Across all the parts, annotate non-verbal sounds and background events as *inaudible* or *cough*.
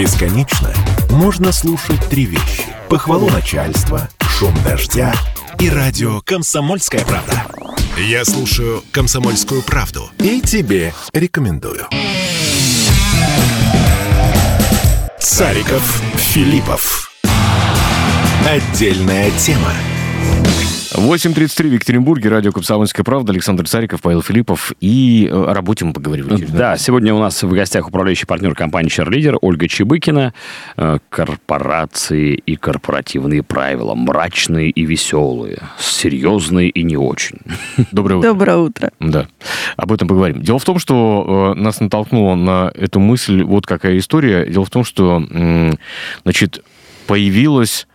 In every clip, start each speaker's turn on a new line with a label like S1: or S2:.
S1: Бесконечно можно слушать три вещи. Похвалу начальства, шум дождя и радио «Комсомольская правда». Я слушаю «Комсомольскую правду» и тебе рекомендую. Цариков, Филиппов. Отдельная тема.
S2: 8.33 в Екатеринбурге, радио «Комсомольская правда», Александр Цариков, Павел Филиппов. И э, о работе мы поговорим.
S3: Да, сегодня у нас в гостях управляющий партнер компании «Чарлидер» Ольга Чебыкина. Э, Корпорации и корпоративные правила. Мрачные и веселые. Серьезные и не очень. *laughs*
S2: Доброе утро.
S4: Доброе утро.
S2: Да, об этом поговорим. Дело в том, что э, нас натолкнула на эту мысль вот какая история. Дело в том, что, значит, появилось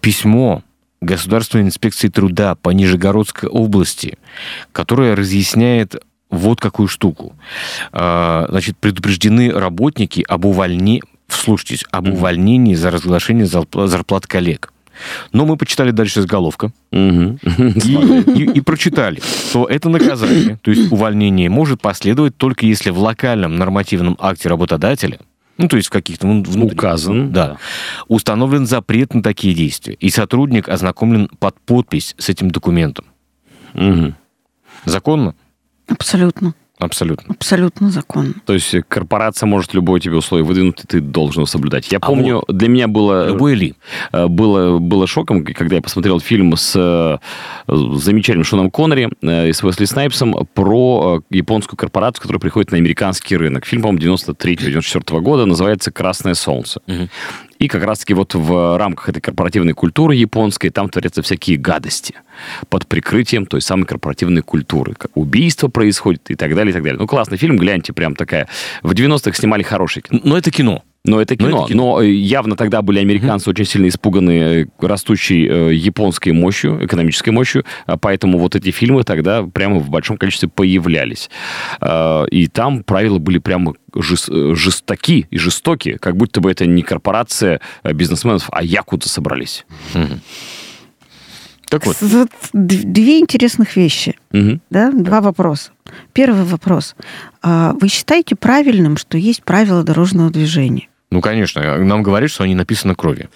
S2: письмо Государственной инспекции труда по Нижегородской области, которое разъясняет вот какую штуку. А, Значит, предупреждены работники об увольнении, вслушайтесь, об увольнении за разглашение зарпла- зарплат коллег. Но мы почитали дальше заголовка
S3: Мгм. *laughs*
S2: и, и- и прочитали, что это наказание, то есть увольнение, может последовать только если в локальном нормативном акте работодателя, ну, то есть в каких-то ну,
S3: Указан,
S2: да,
S3: да.
S2: установлен запрет на такие действия, и сотрудник ознакомлен под подпись с этим документом.
S3: Мгм.
S2: Законно?
S4: Абсолютно.
S2: Абсолютно.
S4: Абсолютно законно.
S3: То есть корпорация может любое тебе условие выдвинуть, и ты должен его соблюдать. Я
S2: А
S3: помню, для меня было...
S2: Любой ли?
S3: Э, было, было шоком, когда я посмотрел фильм с э, замечательным Шоном Коннери э, и с Уэсли Снайпсом про японскую корпорацию, которая приходит на американский рынок. Фильм, по-моему, 93-94 года, называется «Красное солнце». И как раз-таки вот в рамках этой корпоративной культуры японской там творятся всякие гадости под прикрытием той самой корпоративной культуры. Как убийство происходит и так далее, и так далее. Ну, классный фильм, гляньте, прям такая. В 90-х снимали хороший кино.
S2: Но это кино.
S3: Но это
S2: Но
S3: кино.
S2: это кино.
S3: Но э, явно тогда были американцы очень сильно испуганы э, растущей э, японской мощью, экономической мощью, а поэтому вот эти фильмы тогда прямо в большом количестве появлялись. Э, И там правила были прямо жес- жестоки и жестокие, как будто бы это не корпорация э, бизнесменов, а якудза собрались.
S2: Так вот,
S4: две интересных вещи.
S3: Мгм.
S4: Да? Два вопроса. Первый вопрос. А Вы считаете правильным, что есть правила дорожного движения?
S2: Ну, конечно, нам говорят, что они написаны кровью.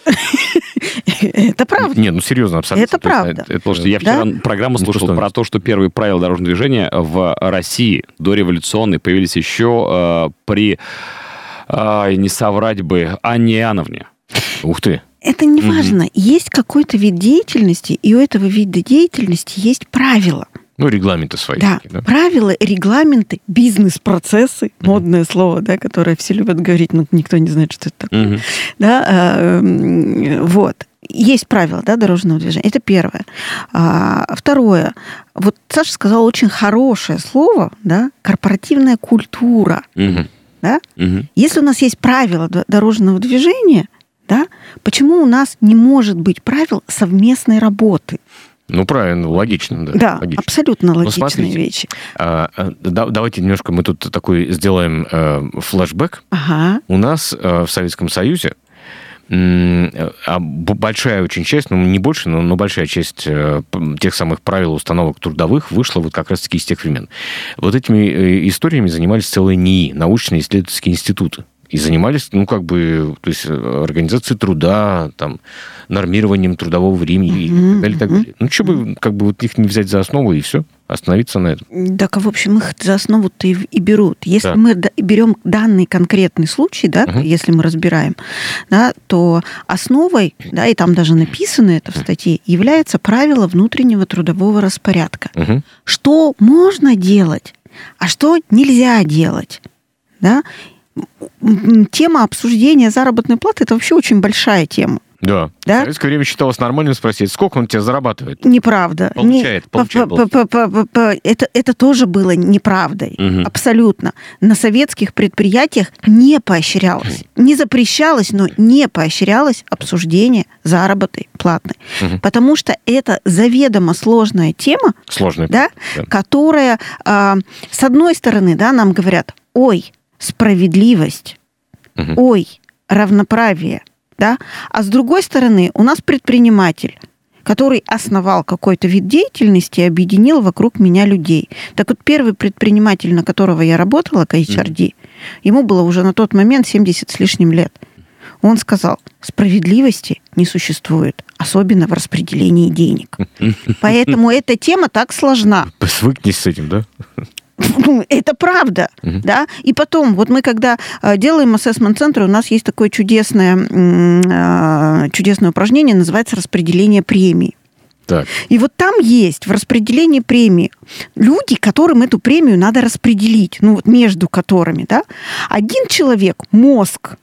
S4: Это правда.
S2: Нет, ну, серьезно, абсолютно.
S4: Это правда.
S2: это- это-
S3: Слушайте, я
S4: Да?
S3: вчера программу
S2: Ну,
S3: слушал про то, что первые правила дорожного движения в России дореволюционные появились еще э, при, не соврать бы, Анне Иоанновне.
S2: Ух ты.
S4: Это не важно. Есть какой-то вид деятельности, и у этого вида деятельности есть правила.
S2: Ну, регламенты свои.
S4: Да,
S2: такие, да?
S4: правила, регламенты, бизнес-процессы, модное слово, да, которое все любят говорить, но никто не знает, что это такое.
S3: Мгм.
S4: Да, м, вот. Есть правила да, дорожного движения. Это первое. А, второе. Вот Саша сказал очень хорошее слово, да, корпоративная культура.
S3: Мгм.
S4: Да?
S3: Мгм.
S4: Если у нас есть правила дорожного движения, да, почему у нас не может быть правил совместной работы?
S2: Ну, правильно, логично, да.
S4: Да,
S2: логично.
S4: абсолютно логичные
S2: смотрите.
S4: вещи.
S2: А, а, да- давайте немножко мы тут такой сделаем э, флешбэк.
S4: Ага.
S2: У нас э, в Советском Союзе а большая очень часть, ну не больше, но, но большая часть э, тех самых правил установок трудовых вышла вот как раз-таки из тех времен. Вот этими э, историями занимались целые НИИ, научные исследовательские институты. И занимались, ну, как бы, то есть э, организацией труда, там, нормированием трудового времени и так далее, так далее. Ну, что бы, как бы, вот их не взять за основу и все, остановиться на этом.
S4: Так, а в общем, их за основу-то и, и берут. Если
S2: Так.
S4: мы да- берем данный конкретный случай, да,
S2: Мгм.
S4: если мы разбираем, да, то основой, да, и там даже написано это в статье, является правило внутреннего трудового распорядка.
S2: Мгм.
S4: Что можно делать, а что нельзя делать. Да? Тема обсуждения заработной платы – это вообще очень большая тема.
S2: Да.
S4: Да?
S2: В советское время считалось нормальным спросить, сколько он тебя зарабатывает?
S4: Неправда.
S2: Получает,
S4: Не-
S2: получает,
S4: по- по- по- по- по- Это, это тоже было неправдой.
S3: Мгм.
S4: Абсолютно. На советских предприятиях не поощрялось. Не запрещалось, но не поощрялось обсуждение заработной платы.
S2: Мгм.
S4: Потому что это заведомо сложная тема,
S2: Сложный.
S4: да,
S2: Да.
S4: которая, а, с одной стороны, да, нам говорят, ой, справедливость,
S2: Мгм.
S4: ой, равноправие, да, а с другой стороны, у нас предприниматель, который основал какой-то вид деятельности и объединил вокруг меня людей. Так вот, первый предприниматель, на которого я работала, к HRD, ему было уже на тот момент 70 с лишним лет. Он сказал, справедливости не существует, особенно в распределении денег. *laughs* Поэтому эта тема так сложна.
S2: Свыкнись с этим, да? *laughs*
S4: Это правда, угу. да. И потом, вот мы когда э, делаем ассессмент-центр, у нас есть такое чудесное, э, чудесное упражнение, называется распределение премий.
S2: Так.
S4: И вот там есть в распределении премии люди, которым эту премию надо распределить, ну вот между которыми, да. Один человек – мозг,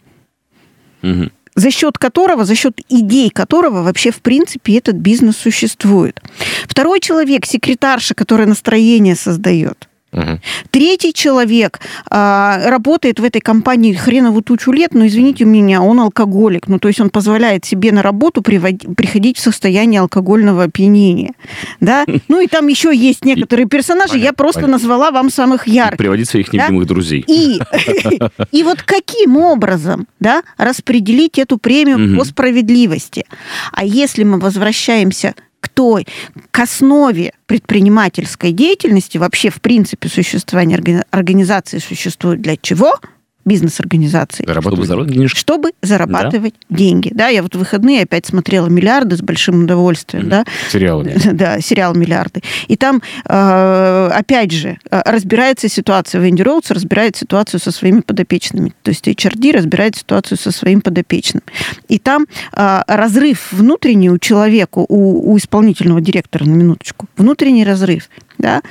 S4: угу. за счет которого, за счет идей которого вообще в принципе этот бизнес существует. Второй человек – секретарша, которая настроение создает. Угу. Третий человек а, работает в этой компании хренову тучу лет, но, извините меня, он алкоголик. Ну, то есть он позволяет себе на работу приводить, приходить в состояние алкогольного опьянения. Да? Ну, и там еще есть некоторые персонажи, понятно, я просто понятно. назвала вам самых ярких. И
S3: приводить своих да? друзей.
S4: И, *laughs* и вот каким образом да, распределить эту премию угу. по справедливости? А если мы возвращаемся той, к основе предпринимательской деятельности, вообще в принципе существование организации существует для чего – бизнес-организации.
S3: Чтобы зарабатывать,
S4: чтобы зарабатывать да. деньги. Да, я вот в выходные опять смотрела «Миллиарды» с большим удовольствием. Mm-hmm. Да.
S2: Сериалами. *laughs*
S4: Да, сериал «Миллиарды». И там, э, опять же, э, разбирается ситуация. Венди Роудс разбирает ситуацию со своими подопечными. То есть HRD разбирает ситуацию со своим подопечным. И там э, разрыв внутренний у человека, у, у исполнительного директора, на минуточку, внутренний разрыв. Да?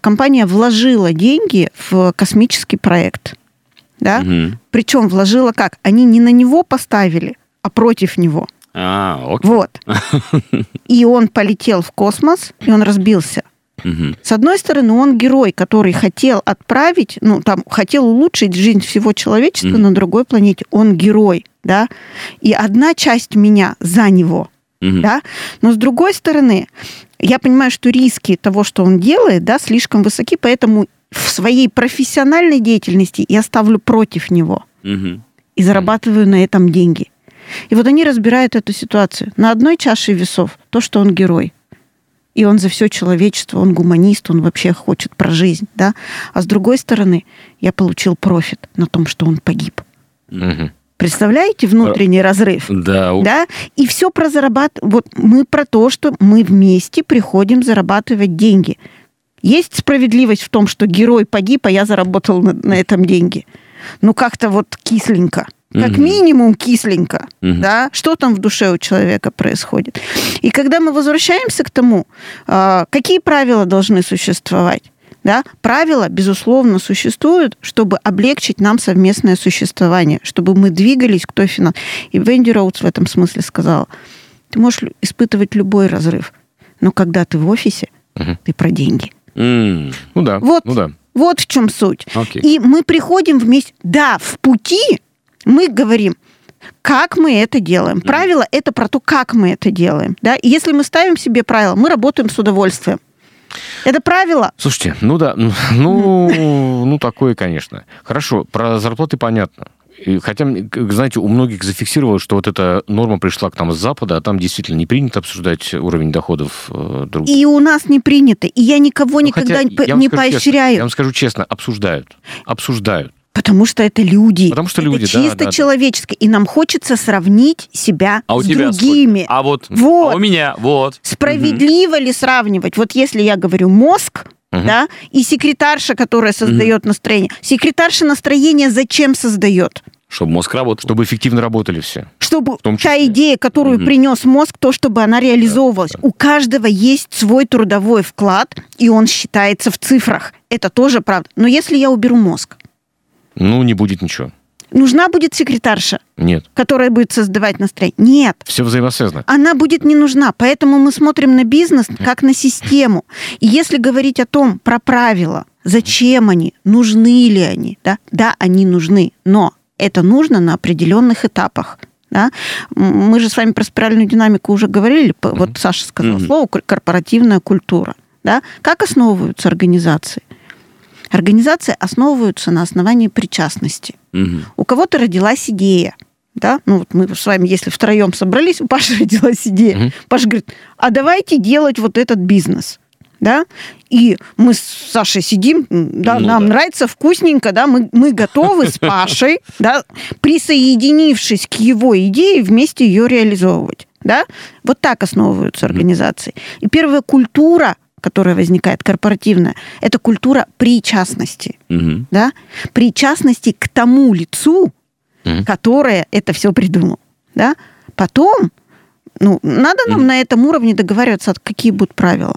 S4: Компания вложила деньги в космический проект да? Угу. Причем вложила как? Они не на него поставили, а против него.
S3: А, окей.
S4: Вот. *laughs* И он полетел в космос, и он разбился. Угу. С одной стороны, он герой, который хотел отправить, ну, там, хотел улучшить жизнь всего человечества угу. на другой планете. Он герой, да. И одна часть меня за него, угу. да. Но с другой стороны, я понимаю, что риски того, что он делает, да, слишком высоки, поэтому в своей профессиональной деятельности я ставлю против него угу. и зарабатываю на этом деньги. И вот они разбирают эту ситуацию. На одной чаше весов то, что он герой. И он за все человечество, он гуманист, он вообще хочет про жизнь, да. А с другой стороны, я получил профит на том, что он погиб. Угу. Представляете внутренний разрыв?
S3: Да.
S4: да. И все про зарабатывать. Вот мы про то, что мы вместе приходим зарабатывать деньги. Есть справедливость в том, что герой погиб, а я заработал на, на этом деньги. Ну, как-то вот кисленько. Как угу. минимум кисленько, угу. да, что там в душе у человека происходит. И когда мы возвращаемся к тому, а, какие правила должны существовать, да, правила, безусловно, существуют, чтобы облегчить нам совместное существование, чтобы мы двигались к той финал. И Венди Роудс в этом смысле сказала, ты можешь испытывать любой разрыв, но когда ты в офисе, угу. ты про деньги.
S2: Mm. Ну да.
S4: Вот,
S2: ну да.
S4: вот в чем суть.
S2: Okay.
S4: И мы приходим вместе. Да, в пути мы говорим, как мы это делаем. Правило это про то, как мы это делаем. Да? И если мы ставим себе правила, мы работаем с удовольствием. Это правило.
S2: Слушайте, ну да, ну, *laughs* ну такое, конечно. Хорошо, про зарплаты понятно. Хотя, знаете, у многих зафиксировалось, что вот эта норма пришла к нам с Запада, а там действительно не принято обсуждать уровень доходов
S4: э, друг. И у нас не принято. И я никого ну, никогда не поощряю.
S2: Честно, я вам скажу честно, обсуждают. Обсуждают.
S4: Потому что это люди.
S2: Потому что люди,
S4: это чисто да, человеческое. Да. И нам хочется сравнить себя а с у тебя другими.
S3: Сколько? А вот, вот. А у меня, вот.
S4: Справедливо угу. ли сравнивать? Вот если я говорю мозг, угу. да, и секретарша, которая создает угу. настроение. Секретарша настроение зачем создает?
S3: Чтобы мозг работал.
S2: Чтобы эффективно работали все.
S4: Чтобы та идея, которую mm принес мозг, то, чтобы она реализовывалась. Да, да. У каждого есть свой трудовой вклад, и он считается в цифрах. Это тоже правда. Но если я уберу мозг?
S2: Ну, не будет ничего.
S4: Нужна будет секретарша?
S2: Нет.
S4: Которая будет создавать настроение? Нет.
S2: Все взаимосвязано.
S4: Она будет не нужна. Поэтому мы смотрим на бизнес как на систему. И если говорить о том, про правила, зачем они, нужны ли они, да, да, они нужны, но это нужно на определенных этапах. Да? Мы же с вами про спиральную динамику уже говорили. Вот Саша сказал mm-hmm. слово корпоративная культура. Да? Как основываются организации? Организации основываются на основании причастности. Угу. У кого-то родилась идея. Да? Ну, вот мы с вами, если втроем собрались, у Паши *laughs* родилась идея. Угу. Паша говорит, а давайте делать вот этот бизнес. Да, и мы с Сашей сидим, да, ну, нам да. нравится вкусненько, да, мы, мы готовы с *laughs* Пашей, да, присоединившись к его идее, вместе ее реализовывать, да. Вот так основываются организации. И первая культура, которая возникает, корпоративная, это культура причастности, угу. да, причастности к тому лицу, угу. которое это все придумал, да. Потом, ну, надо нам угу. на этом уровне договариваться, какие будут правила.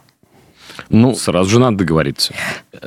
S3: Ну, сразу же надо договориться.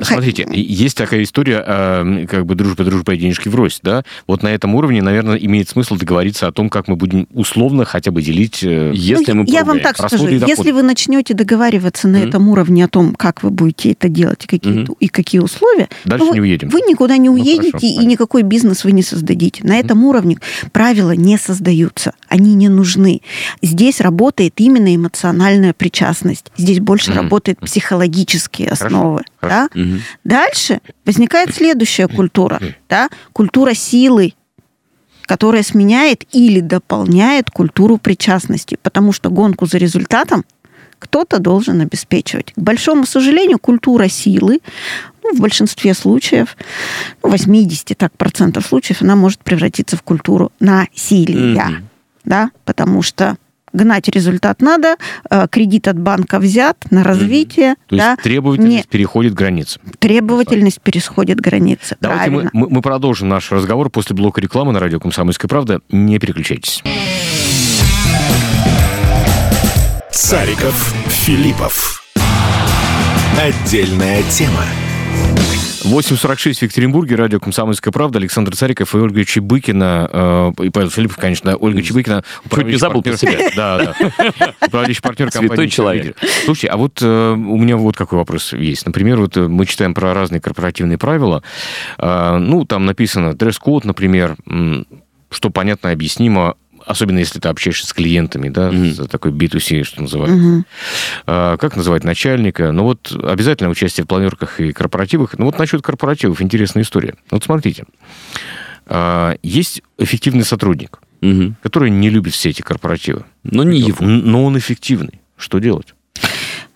S2: Смотрите, есть такая история, э, как бы дружба, дружба и денежки врозь, да? Вот на этом уровне, наверное, имеет смысл договориться о том, как мы будем условно хотя бы делить,
S4: э, если ну, мы Я вам так скажу, если вы начнете договариваться на mm-hmm. этом уровне о том, как вы будете это делать и какие, mm-hmm. и какие условия,
S2: дальше ну, не уедем.
S4: Вы никуда не ну, уедете хорошо, и никакой бизнес вы не создадите. На mm-hmm. этом уровне правила не создаются, они не нужны. Здесь работает именно эмоциональная причастность. Здесь больше mm-hmm. работает психологические основы. Хорошо. Да? Угу. Дальше возникает следующая культура, да, культура силы, которая сменяет или дополняет культуру причастности, потому что гонку за результатом кто-то должен обеспечивать. К большому сожалению, культура силы ну, в большинстве случаев, ну, 80 так, процентов случаев, она может превратиться в культуру насилия. Mm-hmm. Да? Потому что гнать результат надо, э, кредит от банка взят на развитие. Mm-hmm.
S2: То да, есть требовательность не... переходит границы.
S4: Требовательность переходит границы.
S2: Давайте мы, мы, мы продолжим наш разговор после блока рекламы на радио «Комсомольская правда». Не переключайтесь.
S1: Цариков, Филиппов. Отдельная тема.
S2: 8.46 в Екатеринбурге, радио «Комсомольская правда», Александр Цариков и Ольга Чебыкина, э, и Павел Филиппов, конечно, Ольга Чебыкина.
S3: Чуть не забыл партнер, себя. *laughs*
S2: Да, да. Управляющий партнер
S3: компании. Святой человек.
S2: Слушайте, а вот э, у меня вот какой вопрос есть. Например, вот э, мы читаем про разные корпоративные правила. Э, ну, там написано дресс-код, например, что понятно, объяснимо, особенно если ты общаешься с клиентами, да, mm-hmm. такой B2C, что называют. Mm-hmm. А, как называть начальника? Ну вот обязательно участие в планерках и корпоративах. Ну вот насчет корпоративов интересная история. Вот смотрите, а, есть эффективный сотрудник, mm-hmm. который не любит все эти корпоративы.
S3: Но не его.
S2: Но он эффективный. Что делать?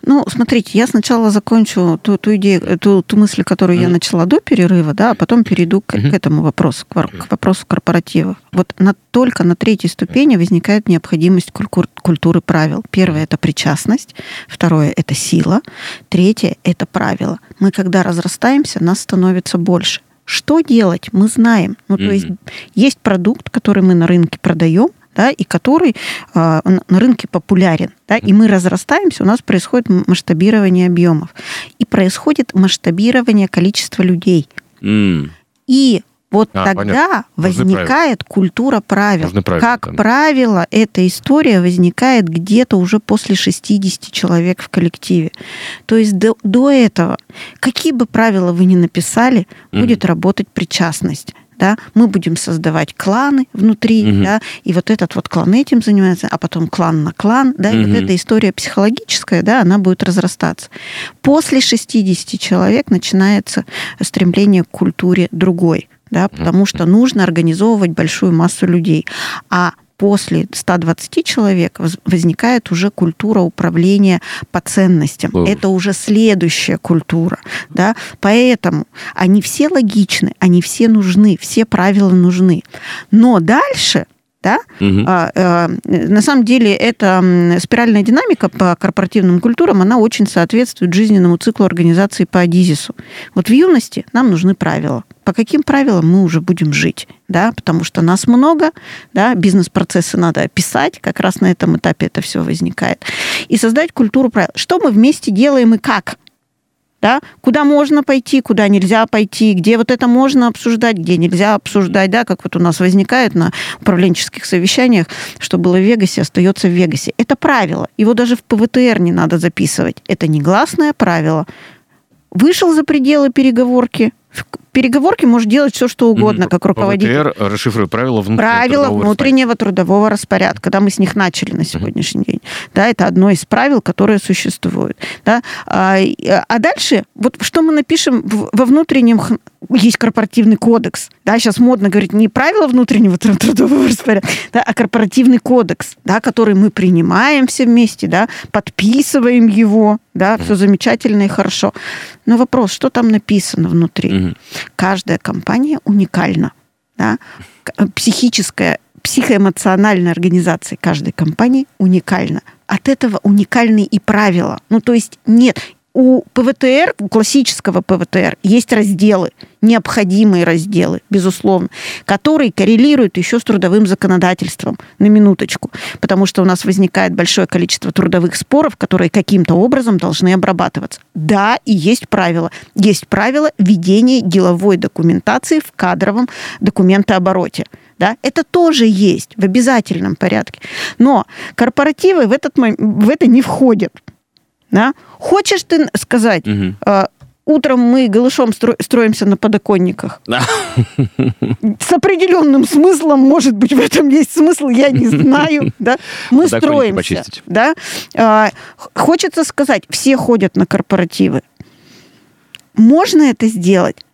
S4: Ну, смотрите, я сначала закончу ту, ту идею, ту, ту мысль, которую mm-hmm. я начала до перерыва, да, а потом перейду к, mm-hmm. к этому вопросу, к, к вопросу корпоративов. Вот на, только на третьей ступени возникает необходимость культур, культуры правил. Первое – это причастность, второе – это сила, третье – это правила. Мы, когда разрастаемся, нас становится больше. Что делать, мы знаем. Ну, mm-hmm. то есть есть продукт, который мы на рынке продаем, да, и который э, на рынке популярен, да, и мы разрастаемся, у нас происходит масштабирование объемов, и происходит масштабирование количества людей. Mm. И вот а, тогда понятно. возникает культура правил. правила, как да. правило, эта история возникает где-то уже после 60 человек в коллективе. То есть до, до этого, какие бы правила вы ни написали, mm. будет работать причастность да, мы будем создавать кланы внутри, угу. да, и вот этот вот клан этим занимается, а потом клан на клан, да, угу. и вот эта история психологическая, да, она будет разрастаться. После 60 человек начинается стремление к культуре другой, да, потому что нужно организовывать большую массу людей. А после 120 человек возникает уже культура управления по ценностям. Ой. Это уже следующая культура. Да? Поэтому они все логичны, они все нужны, все правила нужны. Но дальше да? Угу. А, а, на самом деле эта спиральная динамика по корпоративным культурам, она очень соответствует жизненному циклу организации по Адизису. Вот в юности нам нужны правила. По каким правилам мы уже будем жить? Да? Потому что нас много, да? бизнес-процессы надо описать, как раз на этом этапе это все возникает. И создать культуру правил. Что мы вместе делаем и как? Да, куда можно пойти, куда нельзя пойти, где вот это можно обсуждать, где нельзя обсуждать, да, как вот у нас возникает на управленческих совещаниях, что было в Вегасе, остается в Вегасе. Это правило. Его даже в ПВТР не надо записывать. Это негласное правило. Вышел за пределы переговорки, переговорки может делать все, что угодно, mm-hmm. как руководитель.
S2: ПВТР расшифрует правила внутреннего,
S4: правила трудового, внутреннего распорядка. трудового распорядка, когда мы с них начали на сегодняшний mm-hmm. день. Да, это одно из правил, которые существуют. Да? А, а дальше, вот что мы напишем во внутреннем есть корпоративный кодекс, да, сейчас модно говорить не правила внутреннего трудового распорядка, да, а корпоративный кодекс, да, который мы принимаем все вместе, да, подписываем его, да, все замечательно и хорошо. Но вопрос, что там написано внутри? Каждая компания уникальна, да, психическая, психоэмоциональная организация каждой компании уникальна. От этого уникальны и правила. Ну, то есть нет, у ПВТР, у классического ПВТР, есть разделы, необходимые разделы, безусловно, которые коррелируют еще с трудовым законодательством, на минуточку, потому что у нас возникает большое количество трудовых споров, которые каким-то образом должны обрабатываться. Да, и есть правила. Есть правила ведения деловой документации в кадровом документообороте. Да? Это тоже есть в обязательном порядке. Но корпоративы в, этот, в это не входят. Да? Хочешь ты сказать, угу. э, утром мы голышом стро- строимся на подоконниках? С определенным смыслом, может быть, в этом есть смысл, я не знаю. *laughs* Да? Мы строимся. Да? Э, хочется сказать, все ходят на корпоративы. Можно это сделать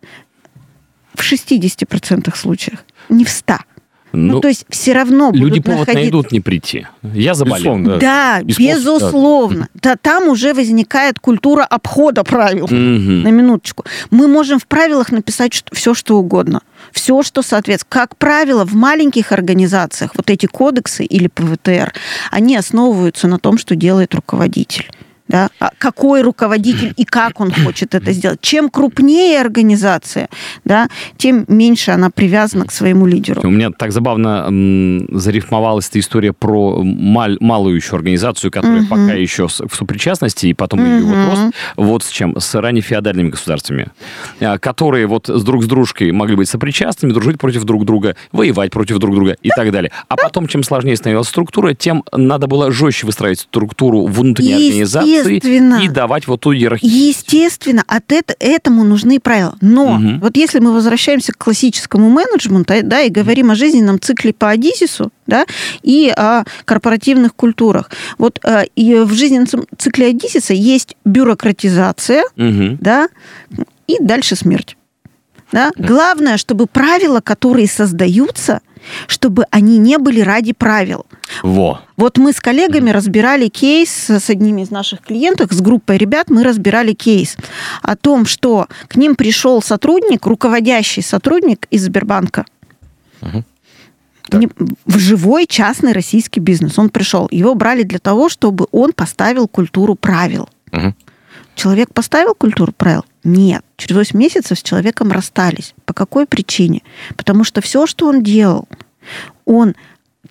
S4: в 60% случаях, не в 100%. Ну, ну, то есть все равно
S3: Люди повод находиться... найдут не прийти. Я заболел.
S4: Безусловно, да, да безусловно. Да. Там уже возникает культура обхода правил. Угу. На минуточку. Мы можем в правилах написать что, все, что угодно. Все, что соответствует. Как правило, в маленьких организациях вот эти кодексы или ПВТР, они основываются на том, что делает руководитель да, а какой руководитель и как он хочет это сделать. Чем крупнее организация, да, тем меньше она привязана к своему лидеру.
S3: У меня так забавно м, зарифмовалась эта история про мал, малую еще организацию, которая угу. пока еще в сопричастности, и потом угу. ее вот рост. Вот с чем? С ранее феодальными государствами, а, которые вот с друг с дружкой могли быть сопричастными, дружить против друг друга, воевать против друг друга и так далее. А потом, чем сложнее становилась структура, тем надо было жестче выстраивать структуру внутренней организации Естественно. и давать вот ту иерархию.
S4: Естественно, от это, этому нужны правила. Но угу. вот если мы возвращаемся к классическому менеджменту, да, и говорим о жизненном цикле по Адизису, да, и о корпоративных культурах. Вот э, и в жизненном цикле Адизиса есть бюрократизация, угу. да, и дальше смерть. Да? Главное, чтобы правила, которые создаются, чтобы они не были ради правил.
S3: Во.
S4: Вот мы с коллегами разбирали кейс с одними из наших клиентов, с группой ребят мы разбирали кейс о том, что к ним пришел сотрудник, руководящий сотрудник из Сбербанка. Угу. В живой частный российский бизнес. Он пришел. Его брали для того, чтобы он поставил культуру правил. Угу. Человек поставил культуру правил? Нет. Через 8 месяцев с человеком расстались. По какой причине? Потому что все, что он делал, он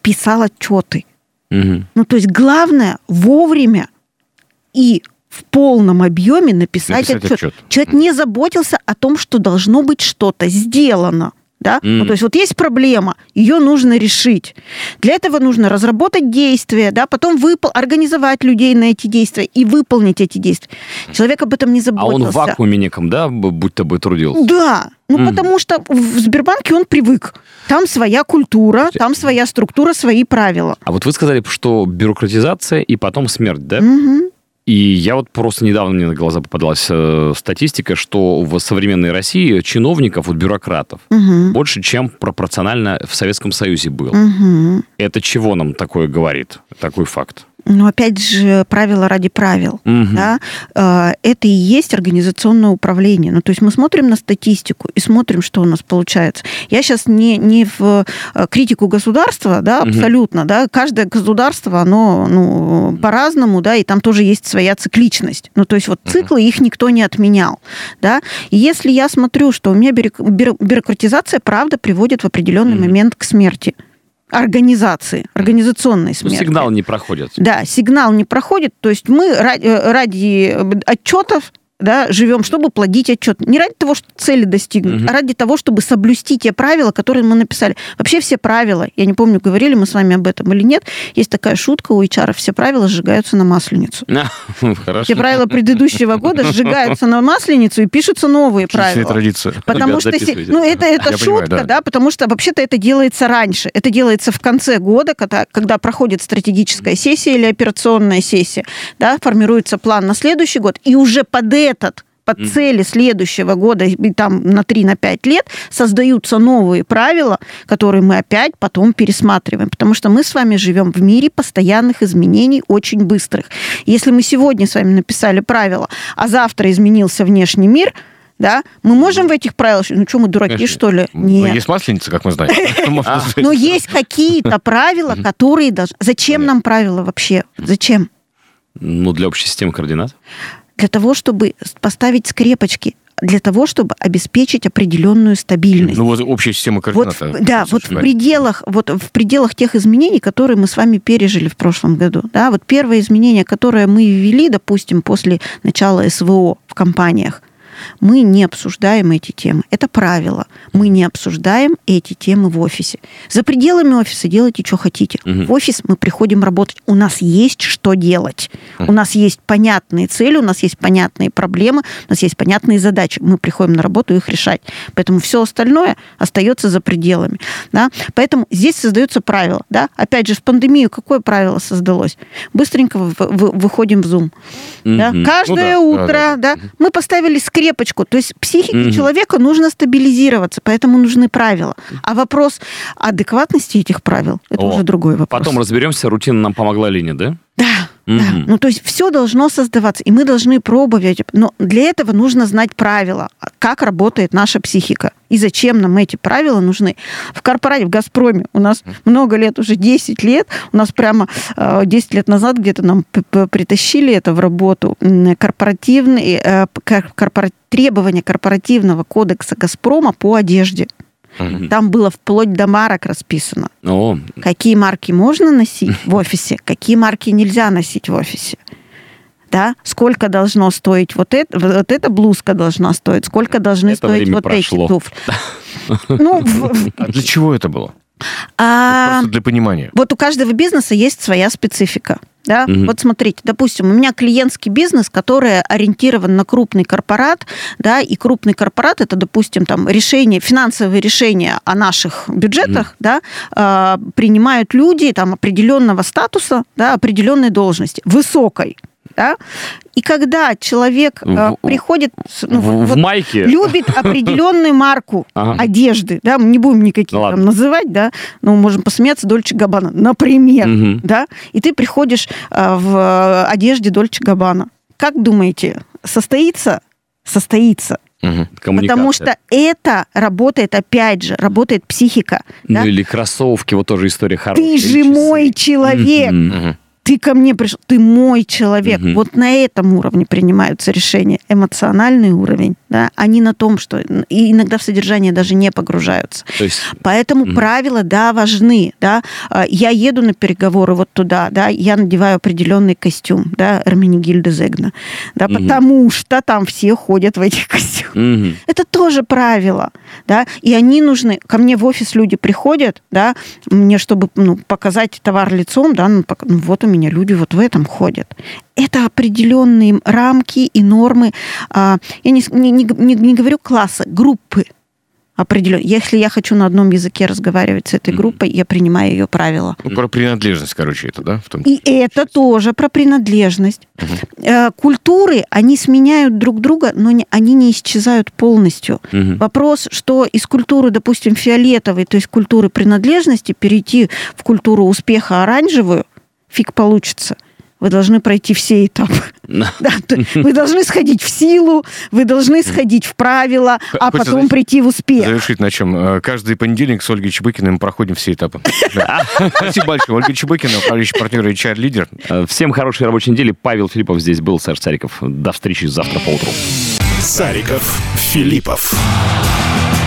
S4: писал отчеты. Угу. Ну, то есть главное вовремя и в полном объеме написать, написать отчет. отчет. Человек не заботился о том, что должно быть что-то сделано да? Mm. Ну, то есть вот есть проблема, ее нужно решить. Для этого нужно разработать действия, да, потом выпол- организовать людей на эти действия и выполнить эти действия. Человек об этом не заботился. А
S3: он в вакууме неком, да, будто бы трудился?
S4: Да, ну mm. потому что в Сбербанке он привык. Там своя культура, там своя структура, свои правила.
S3: А вот вы сказали, что бюрократизация и потом смерть, да? Mm-hmm. И я вот просто недавно мне на глаза попадалась э, статистика, что в современной России чиновников, вот бюрократов, угу. больше, чем пропорционально в Советском Союзе было. Угу. Это чего нам такое говорит, такой факт?
S4: Но опять же, правила ради правил. Угу. Да? Э, это и есть организационное управление. Ну, то есть мы смотрим на статистику и смотрим, что у нас получается. Я сейчас не, не в э, критику государства, да, абсолютно. Угу. Да? Каждое государство, оно ну, по-разному, да, и там тоже есть своя цикличность. Ну, то есть вот циклы, угу. их никто не отменял. Да? И если я смотрю, что у меня бюрократизация, правда, приводит в определенный угу. момент к смерти организации, организационной смерти.
S3: Сигнал не проходит.
S4: Да, сигнал не проходит. То есть мы ради, ради отчетов да, живем, чтобы плодить отчет. Не ради того, чтобы цели достигнуть, угу. а ради того, чтобы соблюсти те правила, которые мы написали. Вообще все правила, я не помню, говорили мы с вами об этом или нет, есть такая шутка у HR, все правила сжигаются на масленицу. *laughs* Хорошо. Все правила предыдущего года *laughs* сжигаются на масленицу и пишутся новые правила.
S2: традиция.
S4: Потому что, ну, это, это шутка, понимаю, да. да, потому что вообще-то это делается раньше. Это делается в конце года, когда, когда проходит стратегическая сессия или операционная сессия, да, формируется план на следующий год, и уже под это этот под цели следующего года, и там на 3-5 на лет, создаются новые правила, которые мы опять потом пересматриваем. Потому что мы с вами живем в мире постоянных изменений, очень быстрых. Если мы сегодня с вами написали правила, а завтра изменился внешний мир – да, мы можем в этих правилах, ну что, мы дураки, Конечно. что ли?
S2: Ну, Нет. Есть масленица, как мы знаем. *laughs* *laughs*
S4: Но есть какие-то правила, которые должны... Зачем нам правила вообще? Зачем?
S3: Ну, для общей системы координат.
S4: Для того, чтобы поставить скрепочки для того, чтобы обеспечить определенную стабильность.
S2: Ну вот общая система координат.
S4: Вот, да, вот в пределах, вот в пределах тех изменений, которые мы с вами пережили в прошлом году. Да, вот первое изменение, которое мы ввели, допустим, после начала СВО в компаниях – мы не обсуждаем эти темы. Это правило. Мы не обсуждаем эти темы в офисе. За пределами офиса делайте, что хотите. Угу. В офис мы приходим работать. У нас есть что делать. Угу. У нас есть понятные цели, у нас есть понятные проблемы, у нас есть понятные задачи. Мы приходим на работу их решать. Поэтому все остальное остается за пределами. Да? Поэтому здесь создаются правила. Да? Опять же, в пандемию какое правило создалось? Быстренько выходим в Zoom. Угу. Да? Каждое ну, да. утро да, да. Да, мы поставили скреп скрепочку. То есть психике угу. человека нужно стабилизироваться, поэтому нужны правила. А вопрос адекватности этих правил – это О, уже другой вопрос.
S3: Потом разберемся, рутина нам помогла или нет, да?
S4: Да. Mm-hmm. Да. Ну, то есть все должно создаваться, и мы должны пробовать. Но для этого нужно знать правила, как работает наша психика и зачем нам эти правила нужны. В корпорате, в «Газпроме» у нас много лет, уже 10 лет, у нас прямо 10 э, лет назад где-то нам притащили это в работу, корпоративные, э, корпора... требования корпоративного кодекса «Газпрома» по одежде. Угу. Там было вплоть до марок расписано. О. Какие марки можно носить в офисе, какие марки нельзя носить в офисе. Да? Сколько должно стоить вот это, вот эта блузка должна стоить, сколько должны это стоить вот прошло. эти туфли.
S2: Ну, а для чего это было?
S4: А,
S2: Просто для понимания.
S4: Вот у каждого бизнеса есть своя специфика. Да? Угу. Вот смотрите, допустим, у меня клиентский бизнес, который ориентирован на крупный корпорат, да, и крупный корпорат это, допустим, там решение, финансовые решения о наших бюджетах, угу. да, э, принимают люди там определенного статуса, да, определенной должности, высокой, да? И когда человек в, э, приходит,
S3: ну, в, вот, в майке,
S4: любит определенную марку *laughs* ага. одежды, да, мы не будем никаких ну, там называть, да, но мы можем посмеяться Дольче Габбана, например, угу. да, и ты приходишь э, в одежде Дольче Габбана. Как думаете, состоится? Состоится.
S3: Угу.
S4: Потому что это работает, опять же, работает психика.
S3: Ну да? или кроссовки, вот тоже история хорошая.
S4: Ты же мой человек. Угу ты ко мне пришел, ты мой человек. Угу. Вот на этом уровне принимаются решения. Эмоциональный уровень, да, они на том, что и иногда в содержание даже не погружаются. То есть... Поэтому угу. правила, да, важны, да. А, я еду на переговоры вот туда, да, я надеваю определенный костюм, да, Эрминигильда Зегна, да, угу. потому что там все ходят в этих костюмах. Угу. Это тоже правило, да, и они нужны. Ко мне в офис люди приходят, да, мне чтобы ну, показать товар лицом, да, ну, ну вот у меня люди вот в этом ходят. Это определенные рамки и нормы, а, я не, не, не, не говорю класса, группы определенно. Если я хочу на одном языке разговаривать с этой группой, я принимаю ее правила.
S2: Ну, про принадлежность, короче, это, да?
S4: В том И это тоже про принадлежность. Угу. Культуры, они сменяют друг друга, но не, они не исчезают полностью. Угу. Вопрос, что из культуры, допустим, фиолетовой, то есть культуры принадлежности, перейти в культуру успеха оранжевую, фиг получится. Вы должны пройти все этапы. Да, *laughs* вы должны сходить в силу, вы должны сходить в правила, а Хочется потом прийти в успех.
S2: Завершить на чем? Э, каждый понедельник с Ольгой Чебыкиной мы проходим все этапы. *laughs* Спасибо большое. Ольга Чебыкина, управляющий партнер и HR-лидер.
S3: Э, всем хорошей рабочей недели. Павел Филиппов здесь был, Саш Цариков. До встречи завтра по утру.
S1: Сариков, Филиппов.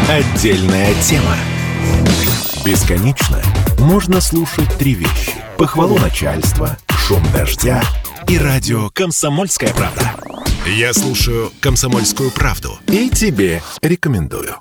S1: Отдельная тема. Бесконечно можно слушать три вещи. Похвалу начальства, шум дождя и радио «Комсомольская правда». Я слушаю «Комсомольскую правду» и тебе рекомендую.